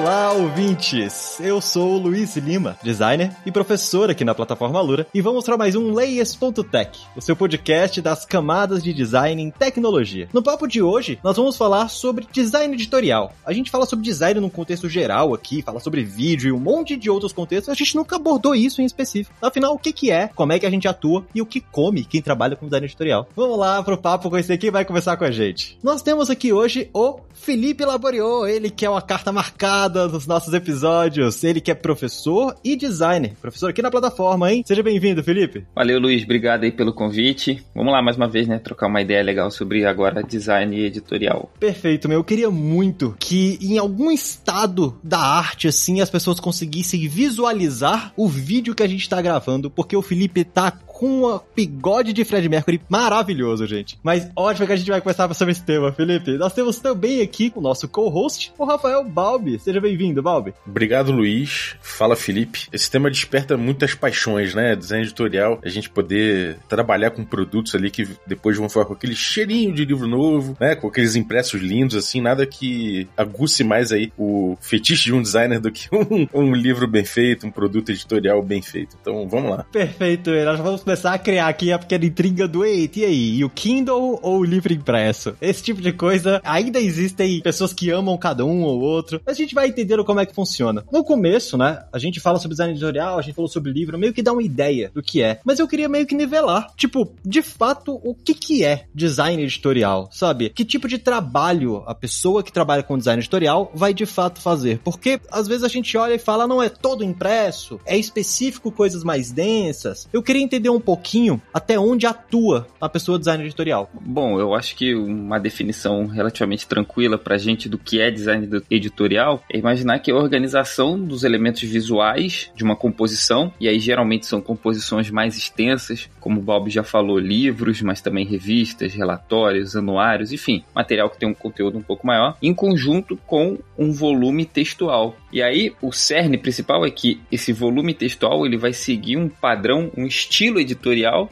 Olá, ouvintes! Eu sou o Luiz Lima, designer e professor aqui na plataforma Lura, e vamos para mais um Layers.tech, o seu podcast das camadas de design em tecnologia. No papo de hoje, nós vamos falar sobre design editorial. A gente fala sobre design num contexto geral aqui, fala sobre vídeo e um monte de outros contextos, a gente nunca abordou isso em específico. Afinal, o que que é, como é que a gente atua e o que come quem trabalha com design editorial. Vamos lá pro papo esse aqui vai conversar com a gente. Nós temos aqui hoje o Felipe Laboriou, ele que é uma carta marcada nos nossos episódios. Ele que é professor e designer. Professor aqui na plataforma, hein? Seja bem-vindo, Felipe. Valeu, Luiz. Obrigado aí pelo convite. Vamos lá mais uma vez, né? Trocar uma ideia legal sobre agora design editorial. Perfeito, meu. Eu queria muito que em algum estado da arte, assim, as pessoas conseguissem visualizar o vídeo que a gente tá gravando, porque o Felipe tá com um bigode de Fred Mercury maravilhoso, gente. Mas ótimo que a gente vai conversar sobre esse tema, Felipe. Nós temos também aqui o nosso co-host, o Rafael Balbi. Seja bem-vindo, Balbi. Obrigado, Luiz. Fala, Felipe. Esse tema desperta muitas paixões, né? Design editorial, a gente poder trabalhar com produtos ali que depois vão ficar com aquele cheirinho de livro novo, né? Com aqueles impressos lindos, assim, nada que aguce mais aí o fetiche de um designer do que um, um livro bem feito, um produto editorial bem feito. Então, vamos lá. Perfeito, nós vamos começar a criar aqui a pequena intriga do Eita, e aí? E o Kindle ou o livro impresso? Esse tipo de coisa, ainda existem pessoas que amam cada um ou outro, a gente vai entender como é que funciona. No começo, né, a gente fala sobre design editorial, a gente falou sobre livro, meio que dá uma ideia do que é, mas eu queria meio que nivelar, tipo, de fato, o que que é design editorial, sabe? Que tipo de trabalho a pessoa que trabalha com design editorial vai de fato fazer? Porque às vezes a gente olha e fala, não é todo impresso, é específico coisas mais densas. Eu queria entender um um pouquinho até onde atua a pessoa design editorial. Bom, eu acho que uma definição relativamente tranquila pra gente do que é design editorial é imaginar que é a organização dos elementos visuais de uma composição, e aí geralmente são composições mais extensas, como o Bob já falou, livros, mas também revistas, relatórios, anuários, enfim, material que tem um conteúdo um pouco maior, em conjunto com um volume textual. E aí o cerne principal é que esse volume textual ele vai seguir um padrão, um estilo editorial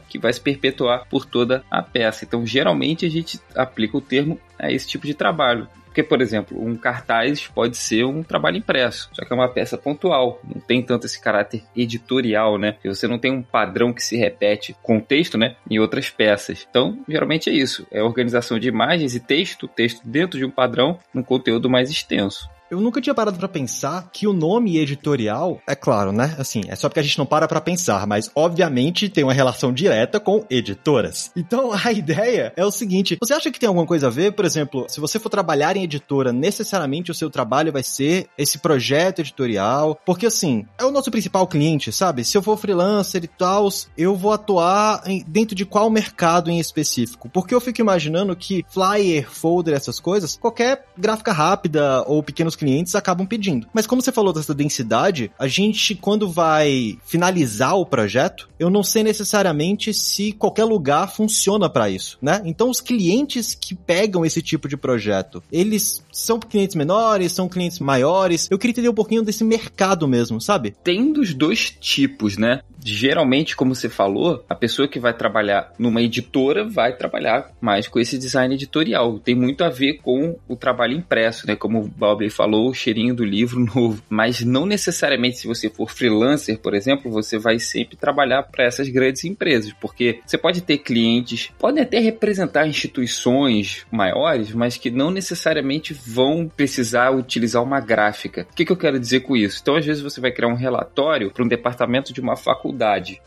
que vai se perpetuar por toda a peça. Então, geralmente a gente aplica o termo a esse tipo de trabalho. Porque, por exemplo, um cartaz pode ser um trabalho impresso, só que é uma peça pontual, não tem tanto esse caráter editorial, né? Porque você não tem um padrão que se repete com texto, né? Em outras peças. Então, geralmente é isso: é organização de imagens e texto, texto dentro de um padrão, num conteúdo mais extenso. Eu nunca tinha parado para pensar que o nome editorial, é claro, né? Assim, é só porque a gente não para para pensar, mas obviamente tem uma relação direta com editoras. Então a ideia é o seguinte: você acha que tem alguma coisa a ver, por exemplo, se você for trabalhar em editora, necessariamente o seu trabalho vai ser esse projeto editorial? Porque assim, é o nosso principal cliente, sabe? Se eu for freelancer e tal, eu vou atuar em, dentro de qual mercado em específico? Porque eu fico imaginando que flyer, folder, essas coisas, qualquer gráfica rápida ou pequenos clientes acabam pedindo. Mas como você falou dessa densidade, a gente, quando vai finalizar o projeto, eu não sei necessariamente se qualquer lugar funciona para isso, né? Então, os clientes que pegam esse tipo de projeto, eles são clientes menores, são clientes maiores? Eu queria entender um pouquinho desse mercado mesmo, sabe? Tem dos dois tipos, né? Geralmente, como você falou, a pessoa que vai trabalhar numa editora vai trabalhar mais com esse design editorial. Tem muito a ver com o trabalho impresso, né? Como o Bob falou, o cheirinho do livro novo. Mas não necessariamente se você for freelancer, por exemplo, você vai sempre trabalhar para essas grandes empresas, porque você pode ter clientes, podem até representar instituições maiores, mas que não necessariamente vão precisar utilizar uma gráfica. O que, que eu quero dizer com isso? Então, às vezes, você vai criar um relatório para um departamento de uma faculdade,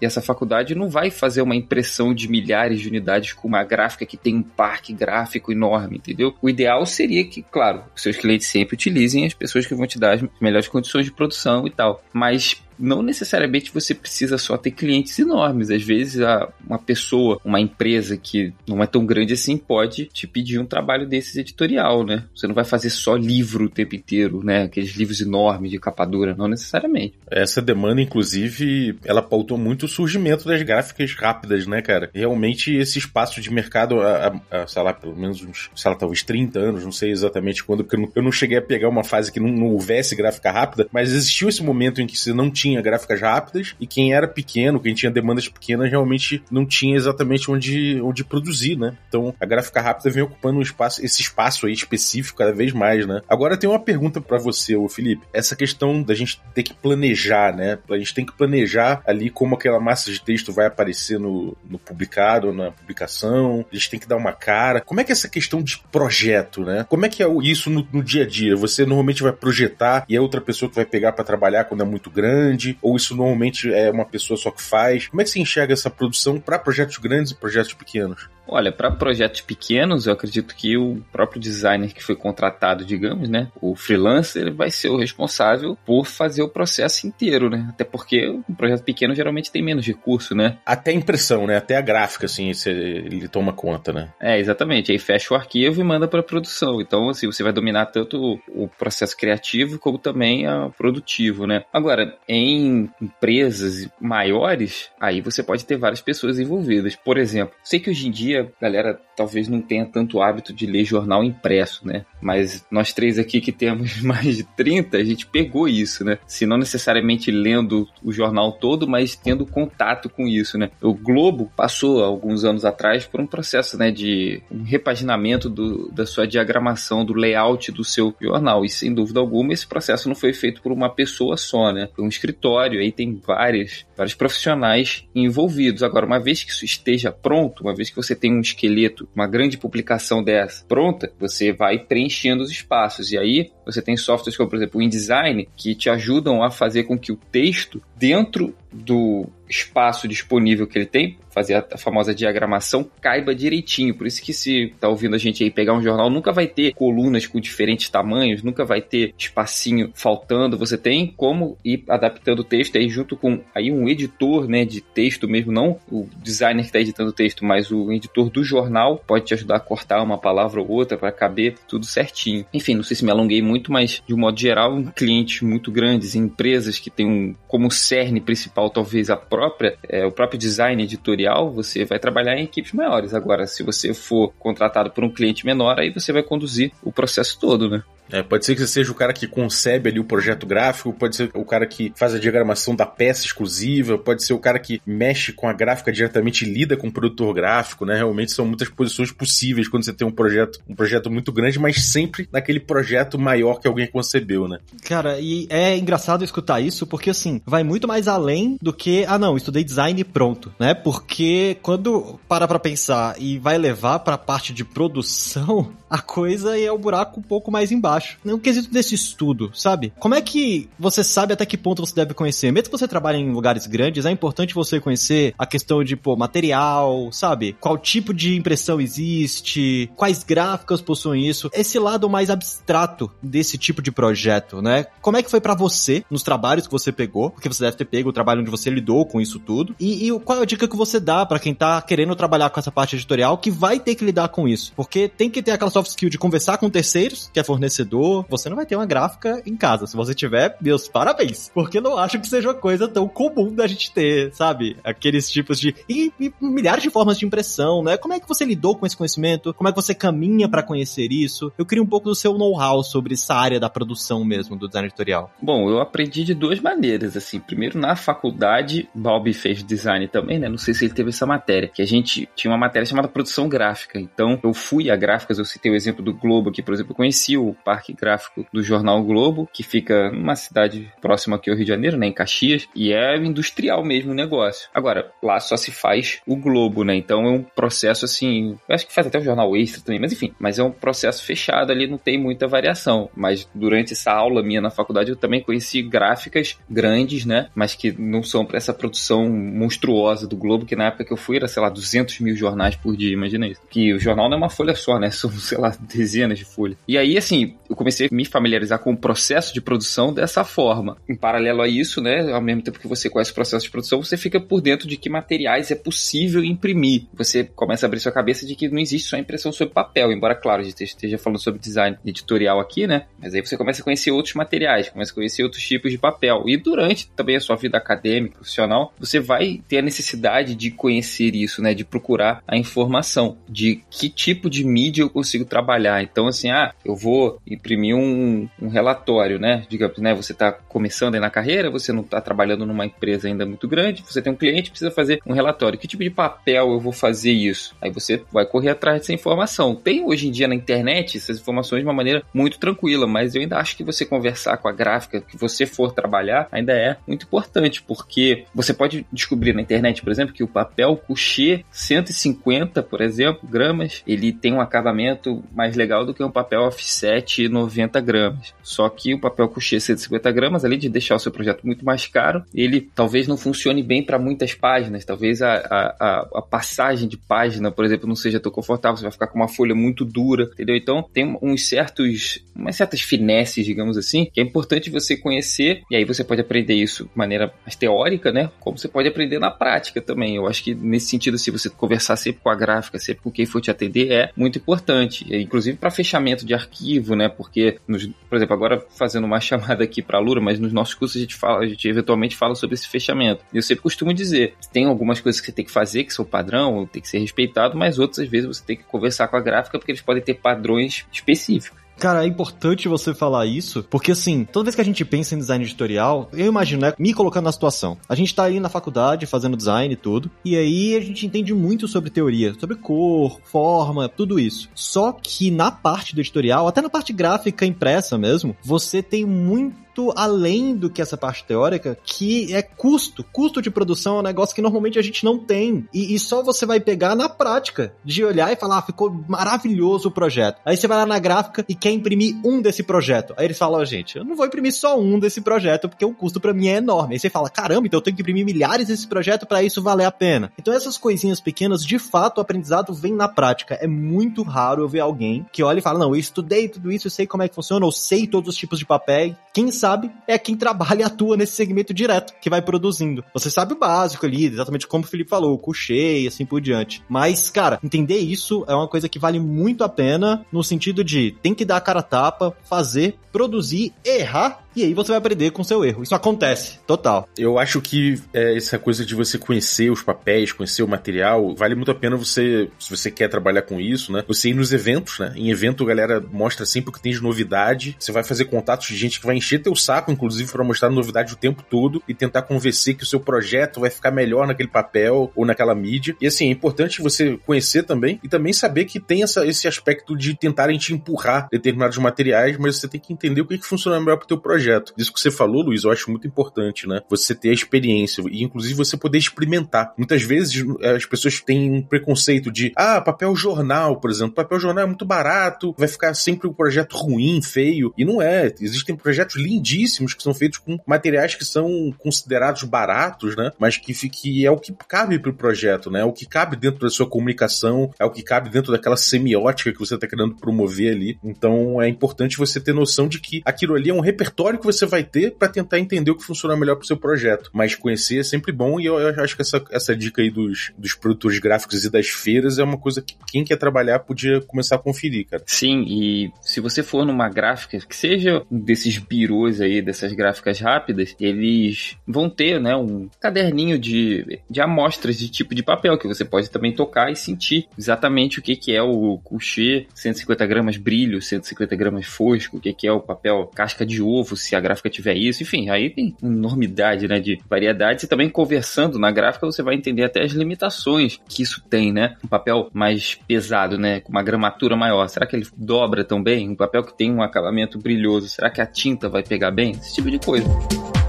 e essa faculdade não vai fazer uma impressão de milhares de unidades com uma gráfica que tem um parque gráfico enorme, entendeu? O ideal seria que, claro, seus clientes sempre utilizem as pessoas que vão te dar as melhores condições de produção e tal. Mas não necessariamente você precisa só ter clientes enormes. Às vezes, uma pessoa, uma empresa que não é tão grande assim, pode te pedir um trabalho desses editorial, né? Você não vai fazer só livro o tempo inteiro, né? Aqueles livros enormes de capa dura, não necessariamente. Essa demanda, inclusive, ela pautou muito o surgimento das gráficas rápidas, né, cara? Realmente, esse espaço de mercado, a, a, a, sei lá, pelo menos uns, sei lá, talvez 30 anos, não sei exatamente quando, porque eu não, eu não cheguei a pegar uma fase que não, não houvesse gráfica rápida, mas existiu esse momento em que você não tinha gráficas rápidas e quem era pequeno, quem tinha demandas pequenas, realmente não tinha exatamente onde, onde produzir, né? Então, a gráfica rápida vem ocupando um espaço, esse espaço aí específico cada vez mais, né? Agora tem uma pergunta para você, ô Felipe. Essa questão da gente ter que planejar, né? A gente tem que planejar ali como aquela massa de texto vai aparecer no, no publicado, na publicação. A gente tem que dar uma cara. Como é que é essa questão de projeto, né? Como é que é isso no, no dia a dia? Você normalmente vai projetar e é outra pessoa que vai pegar para trabalhar quando é muito grande? Ou isso normalmente é uma pessoa só que faz? Como é que você enxerga essa produção para projetos grandes e projetos pequenos? Olha, para projetos pequenos, eu acredito que o próprio designer que foi contratado, digamos, né, o freelancer, vai ser o responsável por fazer o processo inteiro, né? Até porque um projeto pequeno geralmente tem menos recurso, né? Até a impressão, né? Até a gráfica, assim, ele toma conta, né? É, exatamente. Aí fecha o arquivo e manda para produção. Então, assim, você vai dominar tanto o processo criativo como também o produtivo, né? Agora, em empresas maiores, aí você pode ter várias pessoas envolvidas. Por exemplo, sei que hoje em dia a galera talvez não tenha tanto hábito de ler jornal impresso, né? Mas nós três aqui que temos mais de 30, a gente pegou isso, né? Se não necessariamente lendo o jornal todo, mas tendo contato com isso, né? O Globo passou alguns anos atrás por um processo, né, de um repaginamento do, da sua diagramação, do layout do seu jornal. E sem dúvida alguma, esse processo não foi feito por uma pessoa só, né? Foi um escritório, aí tem várias, vários profissionais envolvidos. Agora, uma vez que isso esteja pronto, uma vez que você tem um esqueleto, uma grande publicação dessa pronta, você vai preenchendo os espaços. E aí você tem softwares como, por exemplo, o InDesign, que te ajudam a fazer com que o texto dentro do espaço disponível que ele tem, fazer a, famosa diagramação, caiba direitinho. Por isso que se tá ouvindo a gente aí pegar um jornal, nunca vai ter colunas com diferentes tamanhos, nunca vai ter espacinho faltando. Você tem como ir adaptando o texto aí junto com aí um editor, né, de texto mesmo, não o designer que está editando o texto, mas o editor do jornal pode te ajudar a cortar uma palavra ou outra para caber tudo certinho. Enfim, não sei se me alonguei muito, mas de um modo geral, clientes muito grandes, em empresas que têm um, como cerne principal talvez a própria, é, o próprio design editorial, você vai trabalhar em equipes maiores. Agora, se você for contratado por um cliente menor, aí você vai conduzir o processo todo, né? É, pode ser que você seja o cara que concebe ali o projeto gráfico, pode ser o cara que faz a diagramação da peça exclusiva, pode ser o cara que mexe com a gráfica diretamente e lida com o produtor gráfico, né? Realmente são muitas posições possíveis quando você tem um projeto, um projeto muito grande, mas sempre naquele projeto maior que alguém concebeu, né? Cara, e é engraçado escutar isso porque assim, vai muito mais além do que, ah não, estudei design e pronto, né? Porque quando para pra pensar e vai levar pra parte de produção, a coisa é o buraco um pouco mais embaixo. No quesito desse estudo, sabe? Como é que você sabe até que ponto você deve conhecer? Mesmo que você trabalhe em lugares grandes, é importante você conhecer a questão de, pô, material, sabe? Qual tipo de impressão existe, quais gráficas possuem isso. Esse lado mais abstrato desse tipo de projeto, né? Como é que foi para você nos trabalhos que você pegou? Porque você deve ter pego o trabalho onde você lidou com isso tudo. E, e qual é a dica que você dá para quem tá querendo trabalhar com essa parte editorial que vai ter que lidar com isso? Porque tem que ter aquela soft skill de conversar com terceiros, que é fornecedor, você não vai ter uma gráfica em casa. Se você tiver, meus parabéns. Porque não acho que seja uma coisa tão comum da gente ter, sabe? Aqueles tipos de. E, e milhares de formas de impressão, né? Como é que você lidou com esse conhecimento? Como é que você caminha para conhecer isso? Eu queria um pouco do seu know-how sobre essa área da produção mesmo, do design editorial. Bom, eu aprendi de duas maneiras, assim. Primeiro, na faculdade, Balbi fez design também, né? Não sei se ele teve essa matéria, que a gente tinha uma matéria chamada produção gráfica. Então, eu fui a gráficas, eu citei o exemplo do Globo aqui, por exemplo, eu conheci o parque gráfico do jornal Globo, que fica numa cidade próxima aqui ao Rio de Janeiro, né, em Caxias, e é industrial mesmo o negócio. Agora, lá só se faz o Globo, né? Então é um processo assim, eu acho que faz até o jornal Extra também, mas enfim, mas é um processo fechado ali, não tem muita variação. Mas durante essa aula minha na faculdade eu também conheci gráficas grandes, né? Mas que não são para essa produção monstruosa do Globo, que na época que eu fui era, sei lá, 200 mil jornais por dia, imagina isso. Que o jornal não é uma folha só, né? São, sei lá, dezenas de folhas. E aí, assim, eu comecei a me familiarizar com o processo de produção dessa forma. Em paralelo a isso, né, ao mesmo tempo que você conhece o processo de produção, você fica por dentro de que materiais é possível imprimir. Você começa a abrir sua cabeça de que não existe só impressão sobre papel, embora, claro, a gente esteja falando sobre design editorial aqui, né? Mas aí você começa a conhecer outros materiais, começa a conhecer outros tipos de papel. E durante também a sua vida acadêmica, profissional, você vai ter a necessidade de conhecer isso, né? De procurar a informação de que tipo de mídia eu consigo trabalhar. Então, assim, ah, eu vou imprimir um, um relatório, né? Digamos, né? Você está começando aí na carreira, você não está trabalhando numa empresa ainda muito grande, você tem um cliente precisa fazer um relatório. Que tipo de papel eu vou fazer isso? Aí você vai correr atrás dessa informação. Tem hoje em dia na internet essas informações de uma maneira muito tranquila, mas eu ainda acho que você conversar com a gráfica que você for trabalhar ainda é muito importante, porque você pode descobrir na internet, por exemplo, que o papel coucher 150, por exemplo, gramas, ele tem um acabamento mais legal do que um papel offset 90 gramas. Só que o papel coucher 150 gramas, além de deixar o seu projeto muito mais caro, ele talvez não funcione bem para muitas páginas. Talvez a, a, a, passagem de página, por exemplo, não seja tão confortável. Você vai ficar com uma folha muito dura, entendeu? Então tem uns certos, umas certas finesses, digamos assim, que é importante você conhecer. E aí você pode aprender isso de maneira mais teórica, né? Como você pode aprender na prática também. Eu acho que nesse sentido, se você conversar sempre com a gráfica, sempre com quem for te atender, é muito importante. Inclusive para fechamento de arquivo, né? Porque, nos, por exemplo, agora fazendo uma chamada aqui para a Lura, mas nos nossos cursos a gente fala, a gente eventualmente fala sobre esse fechamento. E eu sempre costumo dizer, tem algumas coisas que você tem que fazer que são padrão, tem que ser respeitado, mas outras às vezes você tem que conversar com a gráfica porque eles podem ter padrões específicos. Cara, é importante você falar isso, porque assim, toda vez que a gente pensa em design editorial, eu imagino, né, me colocando na situação. A gente tá aí na faculdade fazendo design e tudo, e aí a gente entende muito sobre teoria, sobre cor, forma, tudo isso. Só que na parte do editorial, até na parte gráfica impressa mesmo, você tem muito muito além do que essa parte teórica, que é custo. Custo de produção é um negócio que normalmente a gente não tem. E, e só você vai pegar na prática, de olhar e falar, ah, ficou maravilhoso o projeto. Aí você vai lá na gráfica e quer imprimir um desse projeto. Aí eles falam, oh, gente, eu não vou imprimir só um desse projeto, porque o custo para mim é enorme. Aí você fala, caramba, então eu tenho que imprimir milhares desse projeto para isso valer a pena. Então essas coisinhas pequenas, de fato, o aprendizado vem na prática. É muito raro eu ver alguém que olha e fala, não, eu estudei tudo isso, eu sei como é que funciona, eu sei todos os tipos de papel. Quem sabe é quem trabalha e atua nesse segmento direto, que vai produzindo. Você sabe o básico ali, exatamente como o Felipe falou, o coucher e assim por diante. Mas, cara, entender isso é uma coisa que vale muito a pena no sentido de tem que dar a cara a tapa, fazer, produzir, errar e aí você vai aprender com seu erro. Isso acontece, total. Eu acho que é, essa coisa de você conhecer os papéis, conhecer o material, vale muito a pena você, se você quer trabalhar com isso, né? Você ir nos eventos, né? Em evento a galera mostra sempre o que tem de novidade. Você vai fazer contatos de gente que vai encher teu saco, inclusive, para mostrar novidade o tempo todo e tentar convencer que o seu projeto vai ficar melhor naquele papel ou naquela mídia. E assim, é importante você conhecer também e também saber que tem essa, esse aspecto de tentarem te empurrar determinados materiais, mas você tem que entender o que, que funciona melhor pro teu projeto projeto. Isso que você falou, Luiz, eu acho muito importante, né? Você ter a experiência e, inclusive, você poder experimentar. Muitas vezes as pessoas têm um preconceito de, ah, papel jornal, por exemplo. Papel jornal é muito barato, vai ficar sempre um projeto ruim, feio. E não é. Existem projetos lindíssimos que são feitos com materiais que são considerados baratos, né? Mas que, que é o que cabe pro projeto, né? É o que cabe dentro da sua comunicação, é o que cabe dentro daquela semiótica que você está querendo promover ali. Então é importante você ter noção de que aquilo ali é um repertório que você vai ter para tentar entender o que funciona melhor pro seu projeto. Mas conhecer é sempre bom e eu, eu acho que essa, essa dica aí dos, dos produtores gráficos e das feiras é uma coisa que quem quer trabalhar podia começar a conferir, cara. Sim, e se você for numa gráfica, que seja desses birôs aí, dessas gráficas rápidas, eles vão ter, né, um caderninho de, de amostras de tipo de papel que você pode também tocar e sentir exatamente o que, que é o coucher, 150 gramas brilho, 150 gramas fosco, o que, que é o papel casca de ovo, se a gráfica tiver isso, enfim, aí tem enormidade, né, de variedades e também conversando na gráfica você vai entender até as limitações que isso tem, né? Um papel mais pesado, né, com uma gramatura maior, será que ele dobra tão bem? Um papel que tem um acabamento brilhoso, será que a tinta vai pegar bem? Esse tipo de coisa.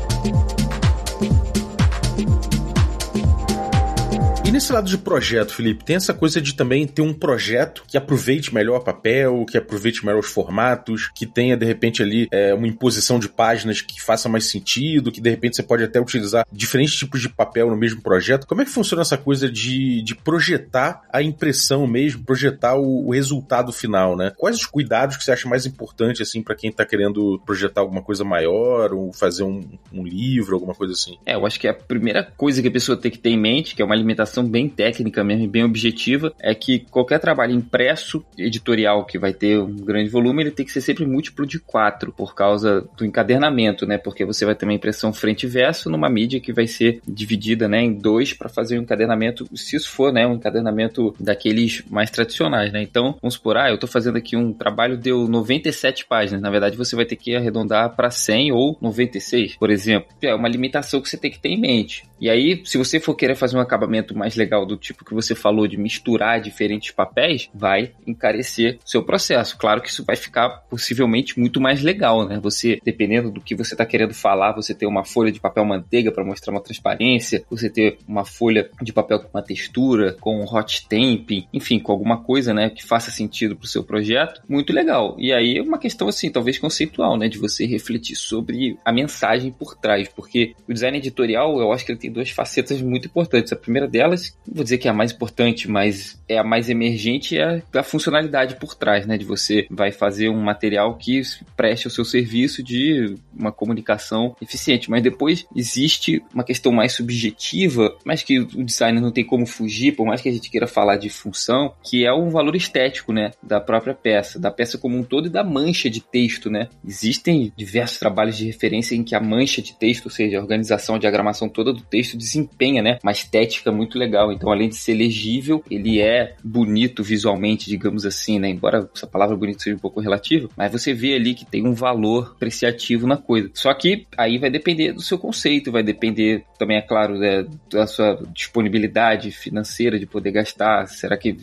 Nesse lado de projeto, Felipe, tem essa coisa de também ter um projeto que aproveite melhor o papel, que aproveite melhor os formatos, que tenha, de repente, ali é, uma imposição de páginas que faça mais sentido, que de repente você pode até utilizar diferentes tipos de papel no mesmo projeto. Como é que funciona essa coisa de, de projetar a impressão mesmo, projetar o, o resultado final, né? Quais os cuidados que você acha mais importante, assim, para quem tá querendo projetar alguma coisa maior, ou fazer um, um livro, alguma coisa assim? É, eu acho que a primeira coisa que a pessoa tem que ter em mente, que é uma alimentação bem técnica mesmo, bem objetiva, é que qualquer trabalho impresso, editorial, que vai ter um grande volume, ele tem que ser sempre múltiplo de quatro, por causa do encadernamento, né? Porque você vai ter uma impressão frente e verso numa mídia que vai ser dividida, né, em dois para fazer um encadernamento, se isso for, né, um encadernamento daqueles mais tradicionais, né? Então, vamos supor, ah, eu tô fazendo aqui um trabalho deu 97 páginas, na verdade você vai ter que arredondar para 100 ou 96, por exemplo. É uma limitação que você tem que ter em mente. E aí, se você for querer fazer um acabamento mais legal do tipo que você falou de misturar diferentes papéis, vai encarecer seu processo. Claro que isso vai ficar possivelmente muito mais legal, né? Você, dependendo do que você está querendo falar, você ter uma folha de papel manteiga para mostrar uma transparência, você ter uma folha de papel com uma textura, com hot stamp, enfim, com alguma coisa, né, que faça sentido para o seu projeto, muito legal. E aí é uma questão assim, talvez conceitual, né, de você refletir sobre a mensagem por trás, porque o design editorial, eu acho que ele tem duas facetas muito importantes. A primeira delas, vou dizer que é a mais importante, mas é a mais emergente, é a funcionalidade por trás, né, de você vai fazer um material que preste o seu serviço de uma comunicação eficiente, mas depois existe uma questão mais subjetiva, mas que o designer não tem como fugir, por mais que a gente queira falar de função, que é o valor estético, né, da própria peça, da peça como um todo e da mancha de texto, né? Existem diversos trabalhos de referência em que a mancha de texto, ou seja, a organização, a diagramação toda do texto desempenha, né, uma estética muito legal. Então, além de ser legível, ele é bonito visualmente, digamos assim, né? Embora essa palavra bonito seja um pouco relativa, mas você vê ali que tem um valor apreciativo na coisa. Só que aí vai depender do seu conceito, vai depender também, é claro, né, da sua disponibilidade financeira de poder gastar. Será que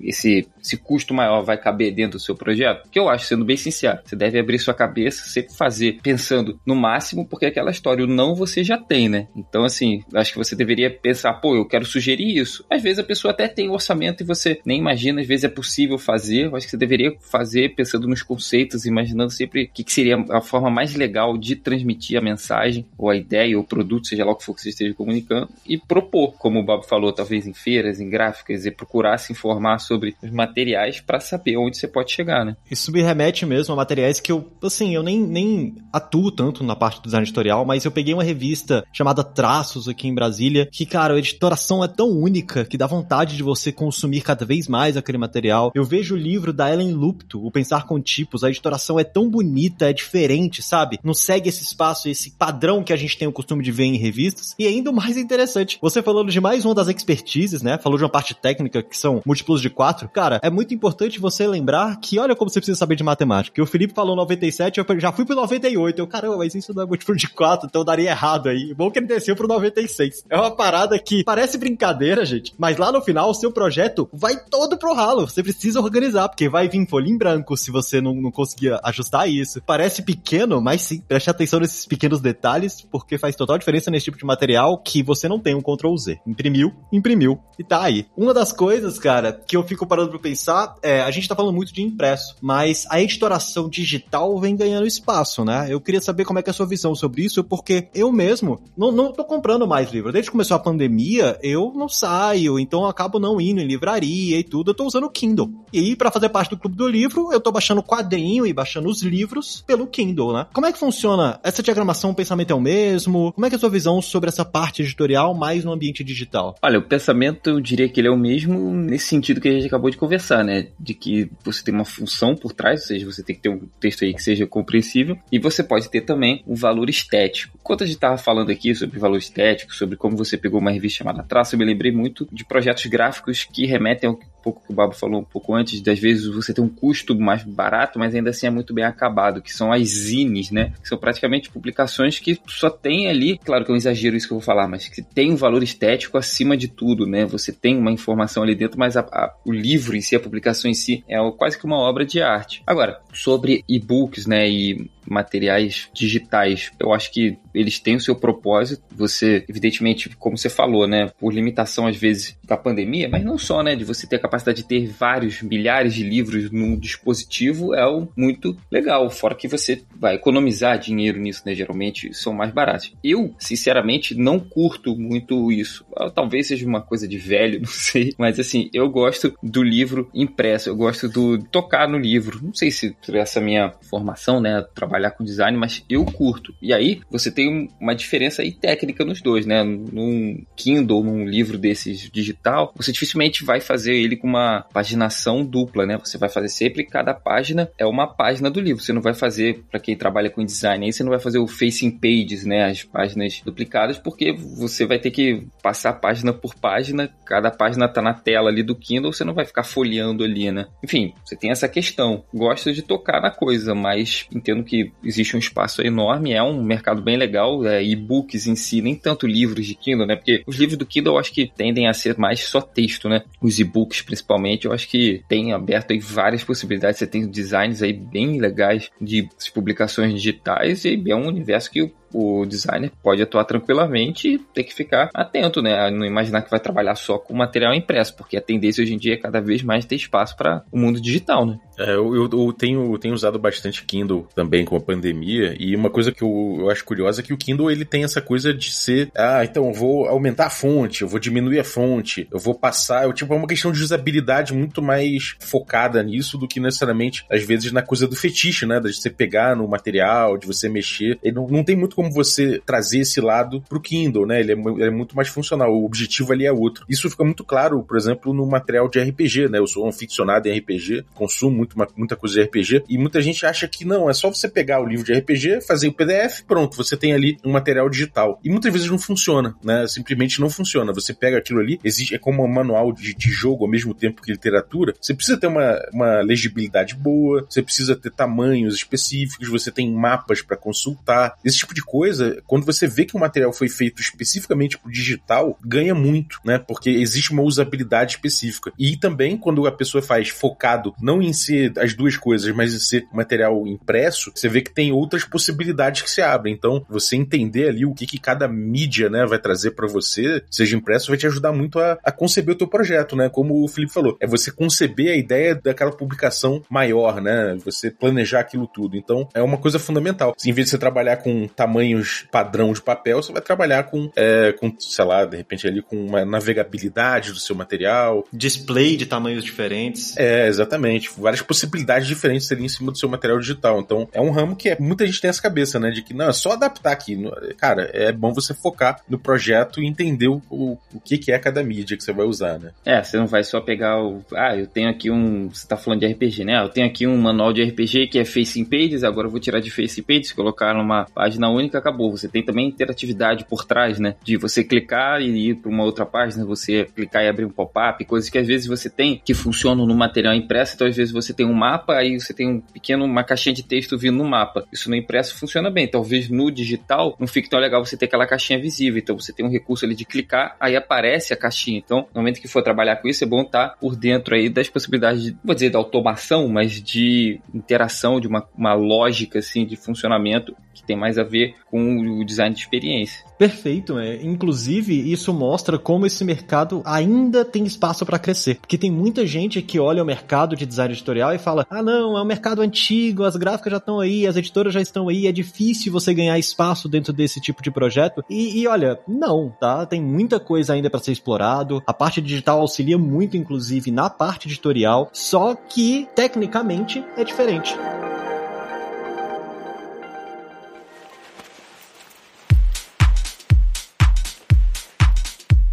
esse, esse custo maior vai caber dentro do seu projeto? Que eu acho, sendo bem sincero, você deve abrir sua cabeça, sempre fazer pensando no máximo, porque aquela história, o não você já tem, né? Então, assim, acho que você deveria pensar, pô, eu quero isso. Às vezes a pessoa até tem orçamento e você nem imagina, às vezes é possível fazer. Eu acho que você deveria fazer pensando nos conceitos, imaginando sempre o que, que seria a forma mais legal de transmitir a mensagem, ou a ideia, ou o produto, seja lá o que for que você esteja comunicando, e propor, como o Bob falou, talvez em feiras, em gráficas, e procurar se informar sobre os materiais para saber onde você pode chegar, né? Isso me remete mesmo a materiais que eu, assim, eu nem, nem atuo tanto na parte do design editorial, mas eu peguei uma revista chamada Traços aqui em Brasília, que, cara, a editoração é tão única que dá vontade de você consumir cada vez mais aquele material. Eu vejo o livro da Ellen Lupto, O Pensar com Tipos, a editoração é tão bonita, é diferente, sabe? Não segue esse espaço, esse padrão que a gente tem o costume de ver em revistas. E ainda mais interessante, você falando de mais uma das expertises, né? Falou de uma parte técnica que são múltiplos de quatro. Cara, é muito importante você lembrar que olha como você precisa saber de matemática. Que o Felipe falou 97, eu já fui pro 98. Eu, caramba, mas isso não é múltiplo de quatro, então daria errado aí. Bom que ele desceu pro 96. É uma parada que parece brincadeira, gente, mas lá no final o seu projeto vai todo pro ralo. Você precisa organizar, porque vai vir folha em branco se você não, não conseguir ajustar isso. Parece pequeno, mas sim, preste atenção nesses pequenos detalhes, porque faz total diferença nesse tipo de material que você não tem um Ctrl Z. Imprimiu, imprimiu e tá aí. Uma das coisas, cara, que eu fico parando pra pensar é, a gente tá falando muito de impresso, mas a editoração digital vem ganhando espaço, né? Eu queria saber como é que é a sua visão sobre isso, porque eu mesmo não, não tô comprando mais livro. Desde que começou a pandemia, eu não saio, então eu acabo não indo em livraria e tudo, eu tô usando o Kindle. E para fazer parte do clube do livro, eu tô baixando quadrinho e baixando os livros pelo Kindle, né? Como é que funciona? Essa diagramação, o pensamento é o mesmo? Como é que é a sua visão sobre essa parte editorial mais no ambiente digital? Olha, o pensamento, eu diria que ele é o mesmo nesse sentido que a gente acabou de conversar, né? De que você tem uma função por trás, ou seja, você tem que ter um texto aí que seja compreensível, e você pode ter também um valor estético. Enquanto a gente estava falando aqui sobre valor estético, sobre como você pegou uma revista chamada Traço, me lembrei muito de projetos gráficos que remetem pouco que o Babo falou um pouco antes, das vezes você tem um custo mais barato, mas ainda assim é muito bem acabado, que são as zines, né? Que são praticamente publicações que só tem ali, claro que é um exagero isso que eu vou falar, mas que tem um valor estético acima de tudo, né? Você tem uma informação ali dentro, mas a, a, o livro em si, a publicação em si, é quase que uma obra de arte. Agora, sobre e-books, né, e materiais digitais. Eu acho que eles têm o seu propósito. Você, evidentemente, como você falou, né, por limitação às vezes da pandemia, mas não só, né, de você ter a capacidade de ter vários milhares de livros num dispositivo é muito legal. Fora que você vai economizar dinheiro nisso, né, geralmente são mais baratos. Eu, sinceramente, não curto muito isso. Ah, talvez seja uma coisa de velho, não sei, mas assim, eu gosto do livro impresso, eu gosto do tocar no livro. Não sei se por essa minha formação, né, trabalhar com design, mas eu curto. E aí, você tem uma diferença aí técnica nos dois, né? Num Kindle, num livro desses digital, você dificilmente vai fazer ele uma paginação dupla, né? Você vai fazer sempre cada página é uma página do livro. Você não vai fazer, para quem trabalha com design aí, você não vai fazer o facing pages, né? As páginas duplicadas, porque você vai ter que passar página por página, cada página tá na tela ali do Kindle, você não vai ficar folheando ali, né? Enfim, você tem essa questão. Gosto de tocar na coisa, mas entendo que existe um espaço enorme, é um mercado bem legal, é, e-books em si, nem tanto livros de Kindle, né? Porque os livros do Kindle eu acho que tendem a ser mais só texto, né? Os e-books, principalmente, eu acho que tem aberto aí várias possibilidades. Você tem designs aí bem legais de publicações digitais e é um universo que o designer pode atuar tranquilamente e ter que ficar atento, né? Não imaginar que vai trabalhar só com material impresso, porque a tendência hoje em dia é cada vez mais ter espaço para o mundo digital, né? É, eu, eu, tenho, tenho usado bastante Kindle também com a pandemia, e uma coisa que eu, eu acho curiosa é que o Kindle ele tem essa coisa de ser, ah, então eu vou aumentar a fonte, eu vou diminuir a fonte, eu vou passar, eu, tipo, é uma questão de usabilidade muito mais focada nisso do que necessariamente, às vezes, na coisa do fetiche, né? De você pegar no material, de você mexer. Ele não, não tem muito como você trazer esse lado pro Kindle, né? Ele é, ele é, muito mais funcional. O objetivo ali é outro. Isso fica muito claro, por exemplo, no material de RPG, né? Eu sou um ficcionado em RPG, consumo muito, muita coisa de RPG, e muita gente acha que não, é só você pegar o livro de RPG, fazer o PDF, pronto, você tem ali um material digital. E muitas vezes não funciona, né? Simplesmente não funciona. Você pega aquilo ali, existe, é como um manual de, de jogo ao mesmo tempo que literatura. Você precisa ter uma, uma legibilidade boa, você precisa ter tamanhos específicos, você tem mapas para consultar. Esse tipo de coisa, quando você vê que o material foi feito especificamente para o digital, ganha muito, né? Porque existe uma usabilidade específica. E também, quando a pessoa faz focado não em ser as duas coisas, mas em ser material impresso, você vê que tem outras possibilidades que se abrem. Então, você entender ali o que, que cada mídia, né, vai trazer para você, seja impresso, vai te ajudar muito a, a conceber o teu projeto, né? Como o Felipe falou, é você conceber a ideia daquela publicação maior, né? Você planejar aquilo tudo. Então, é uma coisa fundamental. Em vez de você trabalhar com tamanho tamanhos padrão de papel, você vai trabalhar com, é, com, sei lá, de repente ali com uma navegabilidade do seu material. Display de tamanhos diferentes. É, exatamente. Várias possibilidades diferentes seriam em cima do seu material digital. Então, é um ramo que é, muita gente tem essa cabeça, né? De que, não, é só adaptar aqui. Cara, é bom você focar no projeto e entender o, o, o que, que é cada mídia que você vai usar, né? É, você não vai só pegar o. Ah, eu tenho aqui um. Você tá falando de RPG, né? Eu tenho aqui um manual de RPG que é Facing Pages, agora eu vou tirar de Facing Pages, colocar numa página única única acabou. Você tem também interatividade por trás, né? De você clicar e ir para uma outra página, você clicar e abrir um pop-up, coisas que às vezes você tem que funcionam no material impresso. Então, às vezes você tem um mapa, aí você tem um pequeno, uma caixinha de texto vindo no mapa. Isso no impresso funciona bem. Talvez no digital não fique tão legal você ter aquela caixinha visível. Então, você tem um recurso ali de clicar, aí aparece a caixinha. Então, no momento que for trabalhar com isso, é bom estar por dentro aí das possibilidades, de, vou dizer, da automação, mas de interação, de uma, uma lógica, assim, de funcionamento que tem mais a ver com o design de experiência. Perfeito, é. Inclusive, isso mostra como esse mercado ainda tem espaço para crescer. Porque tem muita gente que olha o mercado de design editorial e fala: ah, não, é um mercado antigo, as gráficas já estão aí, as editoras já estão aí, é difícil você ganhar espaço dentro desse tipo de projeto. E, e olha, não, tá? Tem muita coisa ainda para ser explorado. A parte digital auxilia muito, inclusive, na parte editorial, só que tecnicamente é diferente.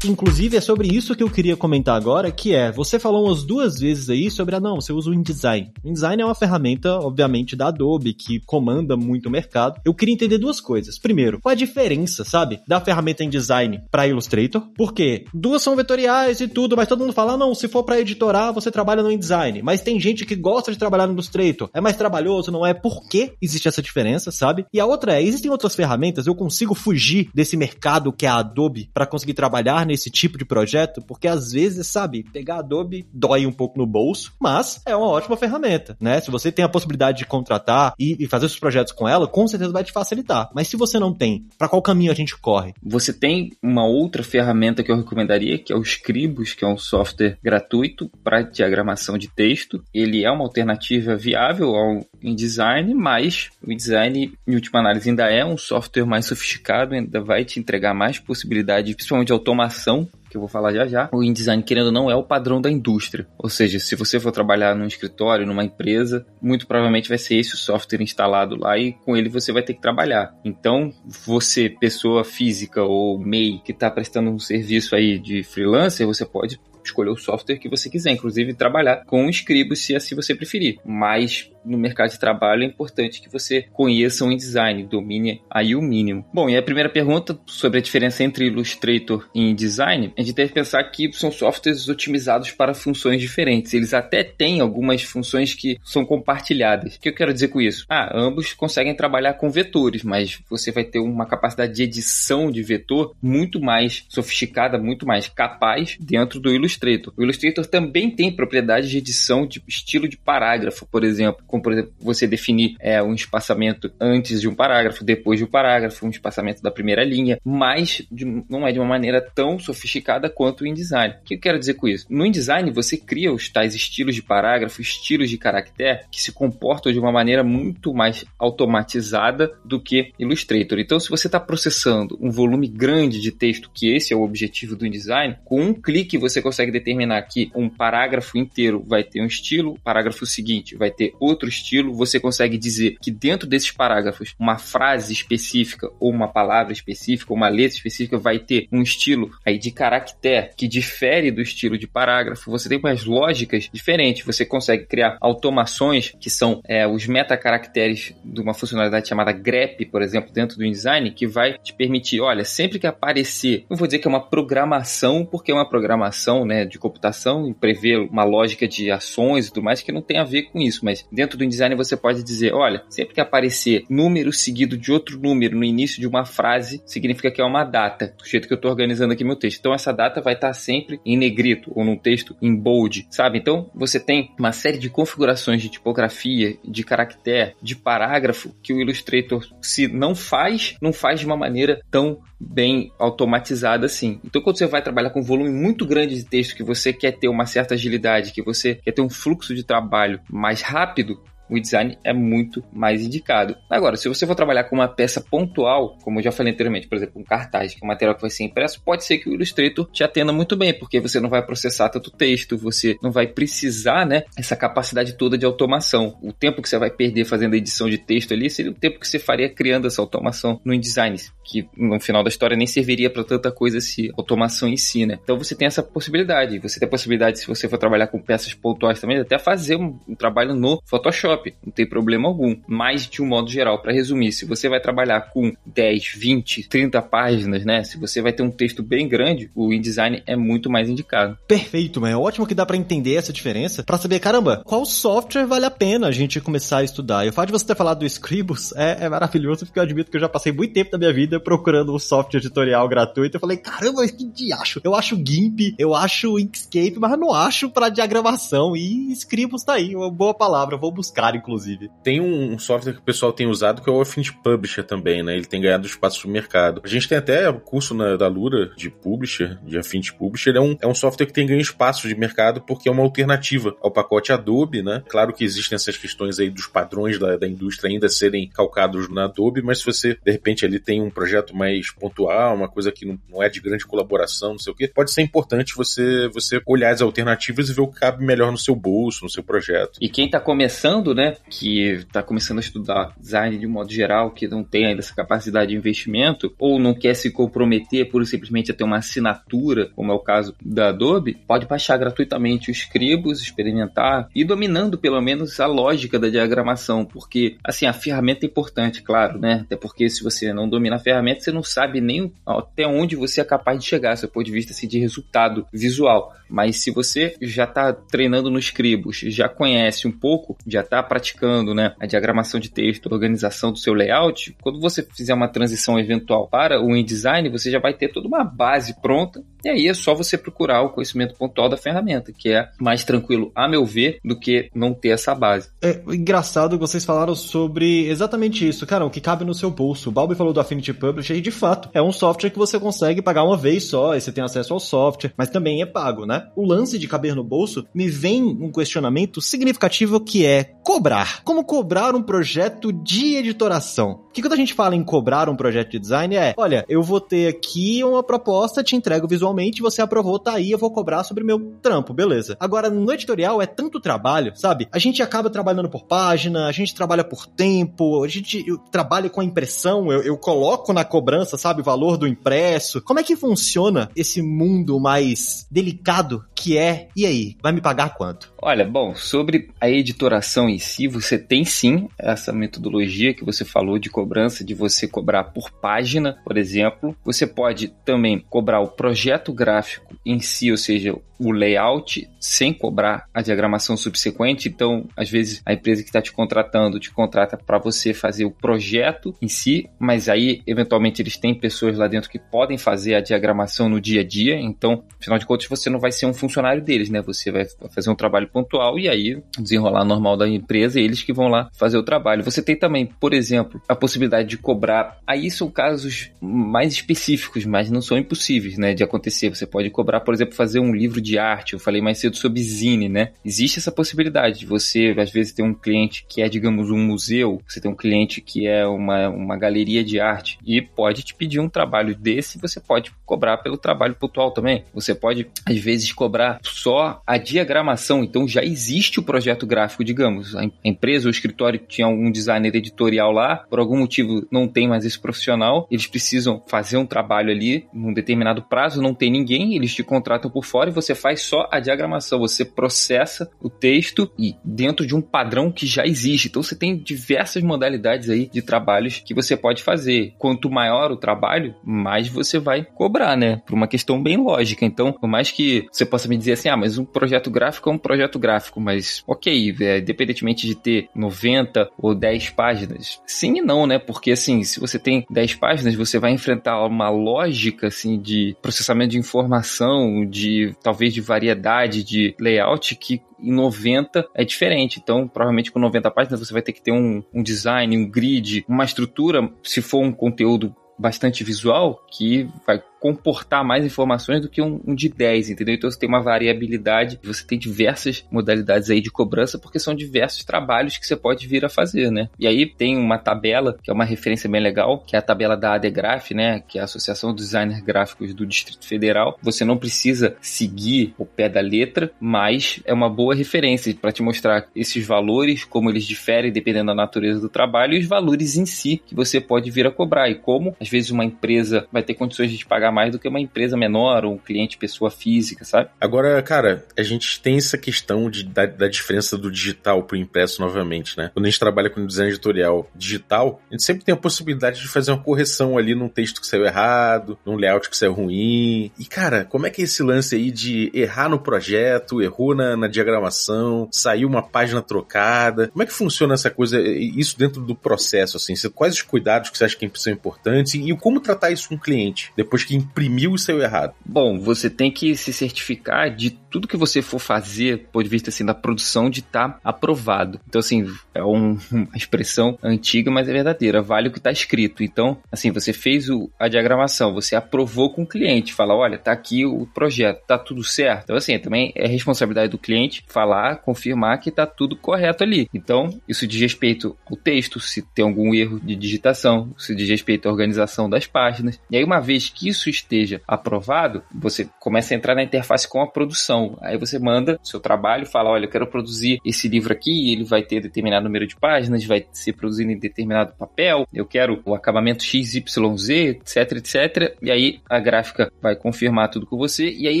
Inclusive, é sobre isso que eu queria comentar agora, que é, você falou umas duas vezes aí sobre, ah não, você usa o InDesign. InDesign é uma ferramenta, obviamente, da Adobe, que comanda muito o mercado. Eu queria entender duas coisas. Primeiro, qual a diferença, sabe, da ferramenta InDesign para Illustrator? Porque duas são vetoriais e tudo, mas todo mundo fala, ah, não, se for para editorar, você trabalha no InDesign. Mas tem gente que gosta de trabalhar no Illustrator. É mais trabalhoso, não é? Por que existe essa diferença, sabe? E a outra é, existem outras ferramentas, eu consigo fugir desse mercado que é a Adobe para conseguir trabalhar nesse esse tipo de projeto, porque às vezes, sabe, pegar Adobe dói um pouco no bolso, mas é uma ótima ferramenta, né? Se você tem a possibilidade de contratar e, e fazer os projetos com ela, com certeza vai te facilitar. Mas se você não tem, para qual caminho a gente corre? Você tem uma outra ferramenta que eu recomendaria, que é o Scribus, que é um software gratuito para diagramação de texto. Ele é uma alternativa viável ao InDesign, mas o InDesign, em última análise, ainda é um software mais sofisticado, ainda vai te entregar mais possibilidades, principalmente de automação que eu vou falar já já, o InDesign, querendo ou não, é o padrão da indústria. Ou seja, se você for trabalhar num escritório, numa empresa, muito provavelmente vai ser esse o software instalado lá e com ele você vai ter que trabalhar. Então, você, pessoa física ou MEI, que está prestando um serviço aí de freelancer, você pode escolher o software que você quiser, inclusive trabalhar com o Scribus se assim você preferir. Mas no mercado de trabalho é importante que você conheça o InDesign, domine aí o mínimo. Bom, e a primeira pergunta sobre a diferença entre Illustrator e InDesign, a gente deve pensar que são softwares otimizados para funções diferentes. Eles até têm algumas funções que são compartilhadas. O que eu quero dizer com isso? Ah, ambos conseguem trabalhar com vetores, mas você vai ter uma capacidade de edição de vetor muito mais sofisticada, muito mais capaz dentro do Illustrator O Illustrator também tem propriedades de edição de estilo de parágrafo, por exemplo, como por exemplo você definir é, um espaçamento antes de um parágrafo, depois de um parágrafo, um espaçamento da primeira linha, mas de, não é de uma maneira tão sofisticada quanto o InDesign. O que eu quero dizer com isso? No InDesign você cria os tais estilos de parágrafo, estilos de caractere que se comportam de uma maneira muito mais automatizada do que Illustrator. Então, se você está processando um volume grande de texto, que esse é o objetivo do InDesign, com um clique você consegue consegue determinar que um parágrafo inteiro vai ter um estilo, parágrafo seguinte vai ter outro estilo, você consegue dizer que dentro desses parágrafos uma frase específica ou uma palavra específica, ou uma letra específica vai ter um estilo aí de caractere que difere do estilo de parágrafo. Você tem umas lógicas diferentes. Você consegue criar automações que são é, os metacaracteres de uma funcionalidade chamada grep, por exemplo, dentro do InDesign, que vai te permitir, olha, sempre que aparecer, não vou dizer que é uma programação, porque é uma programação, né, né, de computação e prever uma lógica de ações e tudo mais que não tem a ver com isso, mas dentro do InDesign você pode dizer, olha, sempre que aparecer número seguido de outro número no início de uma frase, significa que é uma data, do jeito que eu estou organizando aqui meu texto. Então essa data vai estar sempre em negrito ou num texto em bold, sabe? Então você tem uma série de configurações de tipografia, de caractere, de parágrafo que o Illustrator se não faz, não faz de uma maneira tão bem automatizada assim. Então quando você vai trabalhar com um volume muito grande de texto que você quer ter uma certa agilidade, que você quer ter um fluxo de trabalho mais rápido, o design é muito mais indicado. Agora, se você for trabalhar com uma peça pontual, como eu já falei anteriormente, por exemplo, um cartaz, que é um material que vai ser impresso, pode ser que o Illustrator te atenda muito bem, porque você não vai processar tanto texto, você não vai precisar, né, essa capacidade toda de automação. O tempo que você vai perder fazendo a edição de texto ali seria o tempo que você faria criando essa automação no InDesign, que no final da história nem serviria para tanta coisa se automação ensina. Né? Então você tem essa possibilidade. Você tem a possibilidade, se você for trabalhar com peças pontuais também, até fazer um, um trabalho no Photoshop não tem problema algum. Mas, de um modo geral, para resumir, se você vai trabalhar com 10, 20, 30 páginas, né? Se você vai ter um texto bem grande, o InDesign é muito mais indicado. Perfeito, mas é ótimo que dá para entender essa diferença, para saber, caramba, qual software vale a pena a gente começar a estudar. E o fato de você ter falado do Scribus é, é maravilhoso, porque eu admito que eu já passei muito tempo da minha vida procurando um software editorial gratuito. Eu falei, caramba, que diacho. Eu acho GIMP, eu acho Inkscape, mas não acho para diagramação. E Scribus tá aí, uma boa palavra, vou buscar inclusive. Tem um software que o pessoal tem usado que é o Affinity Publisher também, né? Ele tem ganhado espaço no mercado. A gente tem até o curso na, da Lura de Publisher, de Affinity Publisher. É um, é um software que tem ganho espaço de mercado porque é uma alternativa ao pacote Adobe, né? Claro que existem essas questões aí dos padrões da, da indústria ainda serem calcados na Adobe, mas se você, de repente, ali tem um projeto mais pontual, uma coisa que não, não é de grande colaboração, não sei o quê, pode ser importante você, você olhar as alternativas e ver o que cabe melhor no seu bolso, no seu projeto. E quem está começando, né, que está começando a estudar design de um modo geral, que não tem ainda essa capacidade de investimento, ou não quer se comprometer por simplesmente a ter uma assinatura, como é o caso da Adobe, pode baixar gratuitamente os Scribus, experimentar e dominando pelo menos a lógica da diagramação, porque assim, a ferramenta é importante, claro, né? Até porque se você não domina a ferramenta, ferramenta, você não sabe nem até onde você é capaz de chegar, do ponto de vista assim, de resultado visual. Mas se você já está treinando nos cribos, já conhece um pouco, já está praticando né, a diagramação de texto, a organização do seu layout, quando você fizer uma transição eventual para o InDesign, você já vai ter toda uma base pronta e aí é só você procurar o conhecimento pontual da ferramenta, que é mais tranquilo, a meu ver, do que não ter essa base. É engraçado que vocês falaram sobre exatamente isso, cara, o que cabe no seu bolso. O Balbi falou do Affinity Publisher de fato é um software que você consegue pagar uma vez só e você tem acesso ao software, mas também é pago, né? O lance de caber no bolso me vem um questionamento significativo que é cobrar. Como cobrar um projeto de editoração? Que quando a gente fala em cobrar um projeto de design é, olha, eu vou ter aqui uma proposta, te entrego visualmente, você aprovou, tá aí, eu vou cobrar sobre meu trampo, beleza. Agora, no editorial é tanto trabalho, sabe? A gente acaba trabalhando por página, a gente trabalha por tempo, a gente trabalha com a impressão, eu, eu coloco na cobrança, sabe, o valor do impresso. Como é que funciona esse mundo mais delicado que é, e aí, vai me pagar quanto? Olha, bom, sobre a editoração em si, você tem sim essa metodologia que você falou de cobrança, de você cobrar por página, por exemplo. Você pode também cobrar o projeto gráfico em si, ou seja, o layout sem cobrar a diagramação subsequente. Então, às vezes, a empresa que está te contratando te contrata para você fazer o projeto em si, mas aí, eventualmente, eles têm pessoas lá dentro que podem fazer a diagramação no dia a dia. Então, afinal de contas, você não vai ser um funcionário deles, né? Você vai fazer um trabalho pontual e aí desenrolar normal da empresa, eles que vão lá fazer o trabalho. Você tem também, por exemplo, a possibilidade de cobrar. Aí são casos mais específicos, mas não são impossíveis, né, de acontecer. Você pode cobrar, por exemplo, fazer um livro de arte. Eu falei mais cedo sobre zine, né? Existe essa possibilidade de você, às vezes, ter um cliente que é, digamos, um museu, você tem um cliente que é uma, uma galeria de arte e pode te pedir um trabalho desse, você pode cobrar pelo trabalho pontual também. Você pode, às vezes, cobrar só a diagramação. Então já existe o projeto gráfico, digamos. A empresa, o escritório tinha algum designer editorial lá, por algum motivo não tem mais esse profissional, eles precisam fazer um trabalho ali num determinado prazo, não tem ninguém, eles te contratam por fora e você faz só a diagramação, você processa o texto e dentro de um padrão que já existe. Então você tem diversas modalidades aí de trabalhos que você pode fazer. Quanto maior o trabalho, mais você vai cobrar, né? Por uma questão bem lógica. Então, por mais que você possa me dizer assim, ah, mas um projeto gráfico é um projeto gráfico, mas ok, é, independentemente de ter 90 ou 10 páginas, sim e não, né? Porque assim, se você tem 10 páginas, você vai enfrentar uma lógica assim de processamento de informação, de talvez de variedade de layout que em 90 é diferente. Então, provavelmente com 90 páginas você vai ter que ter um, um design, um grid, uma estrutura, se for um conteúdo bastante visual, que vai comportar mais informações do que um, um, de 10, entendeu? Então você tem uma variabilidade, você tem diversas modalidades aí de cobrança, porque são diversos trabalhos que você pode vir a fazer, né? E aí tem uma tabela, que é uma referência bem legal, que é a tabela da ADGRAF, né? Que é a Associação dos Designers Gráficos do Distrito Federal. Você não precisa seguir o pé da letra, mas é uma boa referência para te mostrar esses valores, como eles diferem dependendo da natureza do trabalho e os valores em si que você pode vir a cobrar e como, às vezes, uma empresa vai ter condições de pagar mais do que uma empresa menor ou um cliente pessoa física, sabe? Agora, cara, a gente tem essa questão de, da, da diferença do digital pro impresso novamente, né? Quando a gente trabalha com design editorial digital, a gente sempre tem a possibilidade de fazer uma correção ali num texto que saiu errado, num layout que saiu ruim. E, cara, como é que é esse lance aí de errar no projeto, errou na, na diagramação, saiu uma página trocada? Como é que funciona essa coisa, isso dentro do processo, assim? Quais os cuidados que você acha que são importantes e, como tratar isso com o cliente depois que imprimiu e saiu errado? Bom, você tem que se certificar de tudo que você for fazer, por vista assim, da produção, de estar tá aprovado. Então, assim, é um, uma expressão antiga, mas é verdadeira. Vale o que está escrito. Então, assim, você fez o, a diagramação, você aprovou com o cliente, fala, olha, tá aqui o projeto, tá tudo certo. Então, assim, também é responsabilidade do cliente falar, confirmar que tá tudo correto ali. Então, isso diz respeito ao texto, se tem algum erro de digitação, se diz respeito à organização das páginas. E aí, uma vez que isso isso esteja aprovado, você começa a entrar na interface com a produção. Aí você manda seu trabalho, fala, olha, eu quero produzir esse livro aqui, ele vai ter determinado número de páginas, vai ser produzido em determinado papel, eu quero o acabamento XYZ, etc, etc. E aí a gráfica vai confirmar tudo com você e aí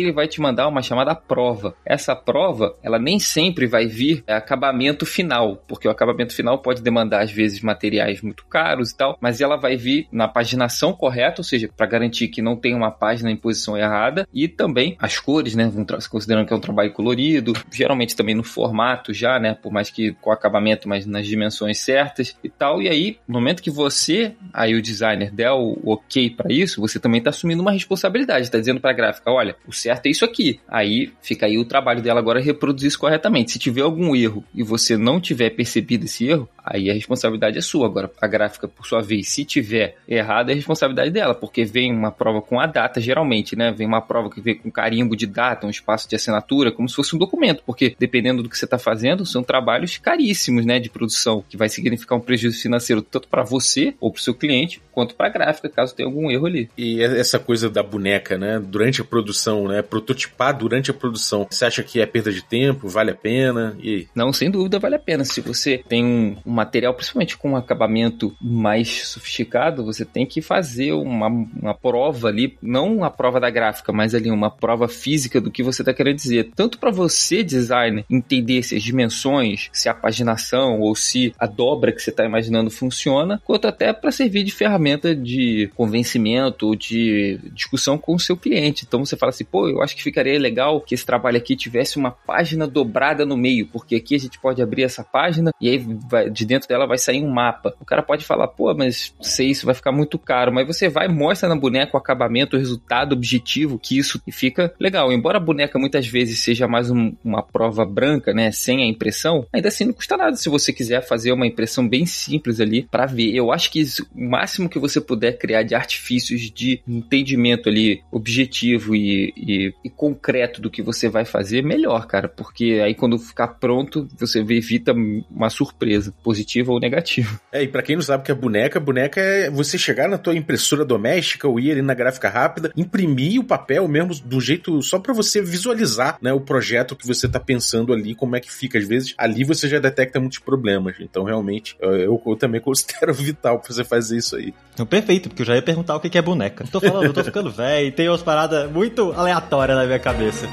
ele vai te mandar uma chamada prova. Essa prova, ela nem sempre vai vir acabamento final, porque o acabamento final pode demandar às vezes materiais muito caros e tal, mas ela vai vir na paginação correta, ou seja, para garantir que não tem uma página em posição errada e também as cores, né, considerando que é um trabalho colorido, geralmente também no formato já, né, por mais que com acabamento, mas nas dimensões certas e tal. E aí, no momento que você, aí o designer der o ok para isso, você também está assumindo uma responsabilidade, está dizendo para a gráfica, olha, o certo é isso aqui. Aí fica aí o trabalho dela agora reproduzir isso corretamente. Se tiver algum erro e você não tiver percebido esse erro, aí a responsabilidade é sua. Agora, a gráfica, por sua vez, se tiver errado, é responsabilidade dela, porque vem uma prova com a data, geralmente, né? Vem uma prova que vem com carimbo de data, um espaço de assinatura, como se fosse um documento, porque dependendo do que você está fazendo, são trabalhos caríssimos, né, de produção, que vai significar um prejuízo financeiro tanto para você ou para o seu cliente, quanto para a gráfica, caso tenha algum erro ali. E essa coisa da boneca, né, durante a produção, né, prototipar durante a produção, você acha que é perda de tempo, vale a pena? E... Não, sem dúvida vale a pena. Se você tem um, um material, principalmente com um acabamento mais sofisticado, você tem que fazer uma, uma prova ali, não a prova da gráfica, mas ali uma prova física do que você está querendo dizer. Tanto para você, designer, entender se as dimensões, se a paginação ou se a dobra que você está imaginando funciona, quanto até para servir de ferramenta de convencimento ou de discussão com o seu cliente. Então você fala assim, pô, eu acho que ficaria legal que esse trabalho aqui tivesse uma página dobrada no meio, porque aqui a gente pode abrir essa página e aí vai, de dentro dela vai sair um mapa. O cara pode falar, pô, mas sei isso vai ficar muito caro, mas você vai mostra na boneca o acabamento, o resultado objetivo que isso fica legal. Embora a boneca muitas vezes seja mais um, uma prova branca, né, sem a impressão, ainda assim não custa nada se você quiser fazer uma impressão bem simples ali para ver. Eu acho que isso, o máximo que você puder criar de artifícios de entendimento ali objetivo e, e, e concreto do que você vai fazer, melhor, cara, porque aí quando ficar pronto, você evita uma surpresa, positiva ou negativa. É, e para quem não sabe que a boneca, boneca é você chegar na tua impressora doméstica ou ir ali na gráfica rápida, imprimir o papel mesmo do jeito só para você visualizar, né, o projeto que você tá pensando ali, como é que fica. Às vezes ali você já detecta muitos problemas. Então realmente eu, eu também considero vital pra você fazer isso aí. Então, perfeito, porque eu já ia perguntar o que é boneca. Tô falando, eu tô ficando velho, tem umas paradas muito aleatórias na minha cabeça.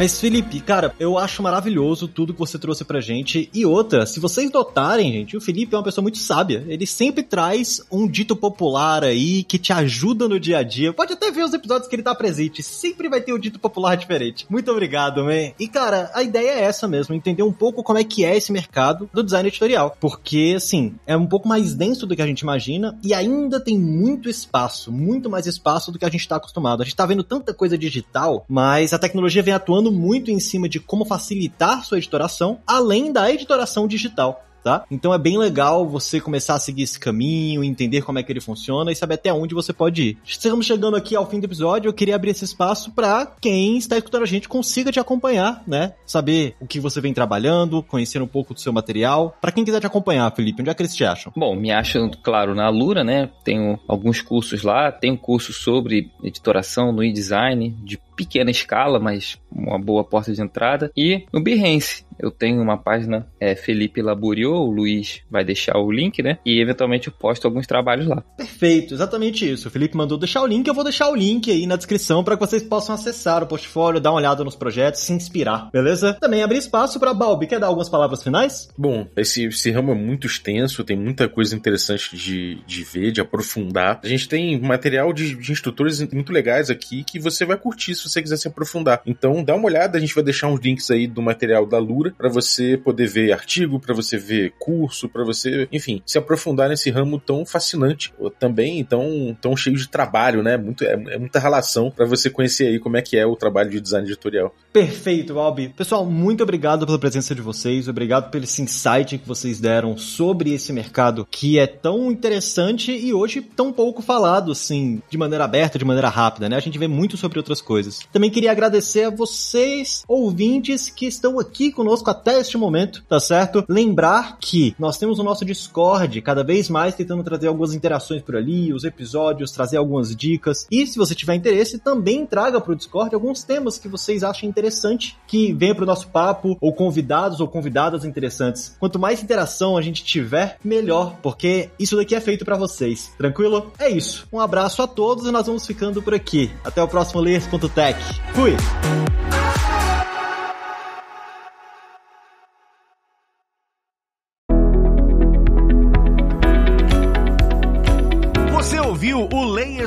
Mas, Felipe, cara, eu acho maravilhoso tudo que você trouxe pra gente. E outra, se vocês notarem, gente, o Felipe é uma pessoa muito sábia. Ele sempre traz um dito popular aí que te ajuda no dia a dia. Pode até ver os episódios que ele tá presente. Sempre vai ter um dito popular diferente. Muito obrigado, man. E, cara, a ideia é essa mesmo, entender um pouco como é que é esse mercado do design editorial. Porque, assim, é um pouco mais denso do que a gente imagina e ainda tem muito espaço, muito mais espaço do que a gente tá acostumado. A gente tá vendo tanta coisa digital, mas a tecnologia vem atuando muito em cima de como facilitar sua editoração, além da editoração digital tá? Então é bem legal você começar a seguir esse caminho, entender como é que ele funciona e saber até onde você pode ir. Estamos chegando aqui ao fim do episódio, eu queria abrir esse espaço para quem está escutando a gente consiga te acompanhar, né? Saber o que você vem trabalhando, conhecer um pouco do seu material. Para quem quiser te acompanhar, Felipe, onde é que eles te acham? Bom, me acham, claro, na Lura, né? Tenho alguns cursos lá, tenho curso sobre editoração no e-design de pequena escala, mas uma boa porta de entrada. E no Behance, eu tenho uma página, é Felipe Laburiou, o Luiz vai deixar o link, né? E eventualmente eu posto alguns trabalhos lá. Perfeito, exatamente isso. O Felipe mandou deixar o link, eu vou deixar o link aí na descrição para que vocês possam acessar o portfólio, dar uma olhada nos projetos, se inspirar, beleza? Também abrir espaço para Balbi. Quer dar algumas palavras finais? Bom, esse, esse ramo é muito extenso, tem muita coisa interessante de, de ver, de aprofundar. A gente tem material de, de instrutores muito legais aqui que você vai curtir se você quiser se aprofundar. Então, dá uma olhada, a gente vai deixar uns links aí do material da Lura para você poder ver artigo, para você ver curso, para você, enfim, se aprofundar nesse ramo tão fascinante também, tão, tão cheio de trabalho, né? Muito, é, é muita relação para você conhecer aí como é que é o trabalho de design editorial. Perfeito, Albi. Pessoal, muito obrigado pela presença de vocês, obrigado pelo insight que vocês deram sobre esse mercado que é tão interessante e hoje tão pouco falado, assim, de maneira aberta, de maneira rápida, né? A gente vê muito sobre outras coisas. Também queria agradecer a vocês, ouvintes, que estão aqui conosco conosco até este momento, tá certo? Lembrar que nós temos o nosso Discord, cada vez mais tentando trazer algumas interações por ali, os episódios, trazer algumas dicas. E se você tiver interesse, também traga pro Discord alguns temas que vocês achem interessante, que venha pro nosso papo, ou convidados ou convidadas interessantes. Quanto mais interação a gente tiver, melhor, porque isso daqui é feito para vocês. Tranquilo? É isso. Um abraço a todos e nós vamos ficando por aqui. Até o próximo Layers.tech. Fui!